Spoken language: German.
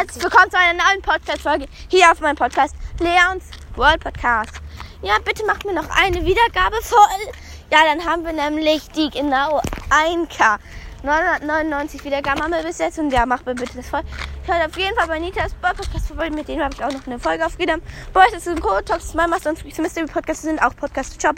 Herzlich willkommen zu einer neuen Podcast-Folge hier auf meinem Podcast Leons World Podcast. Ja, bitte macht mir noch eine Wiedergabe voll. Ja, dann haben wir nämlich die genau 1K. 999 Wiedergaben haben wir bis jetzt und ja, macht mir bitte das voll. Hört auf jeden Fall bei Nitas Podcast vorbei, mit denen habe ich auch noch eine Folge aufgenommen. Boys, das ist ein Co-Talks, Mamas und Mystery Podcast sind auch Podcasts. Ciao.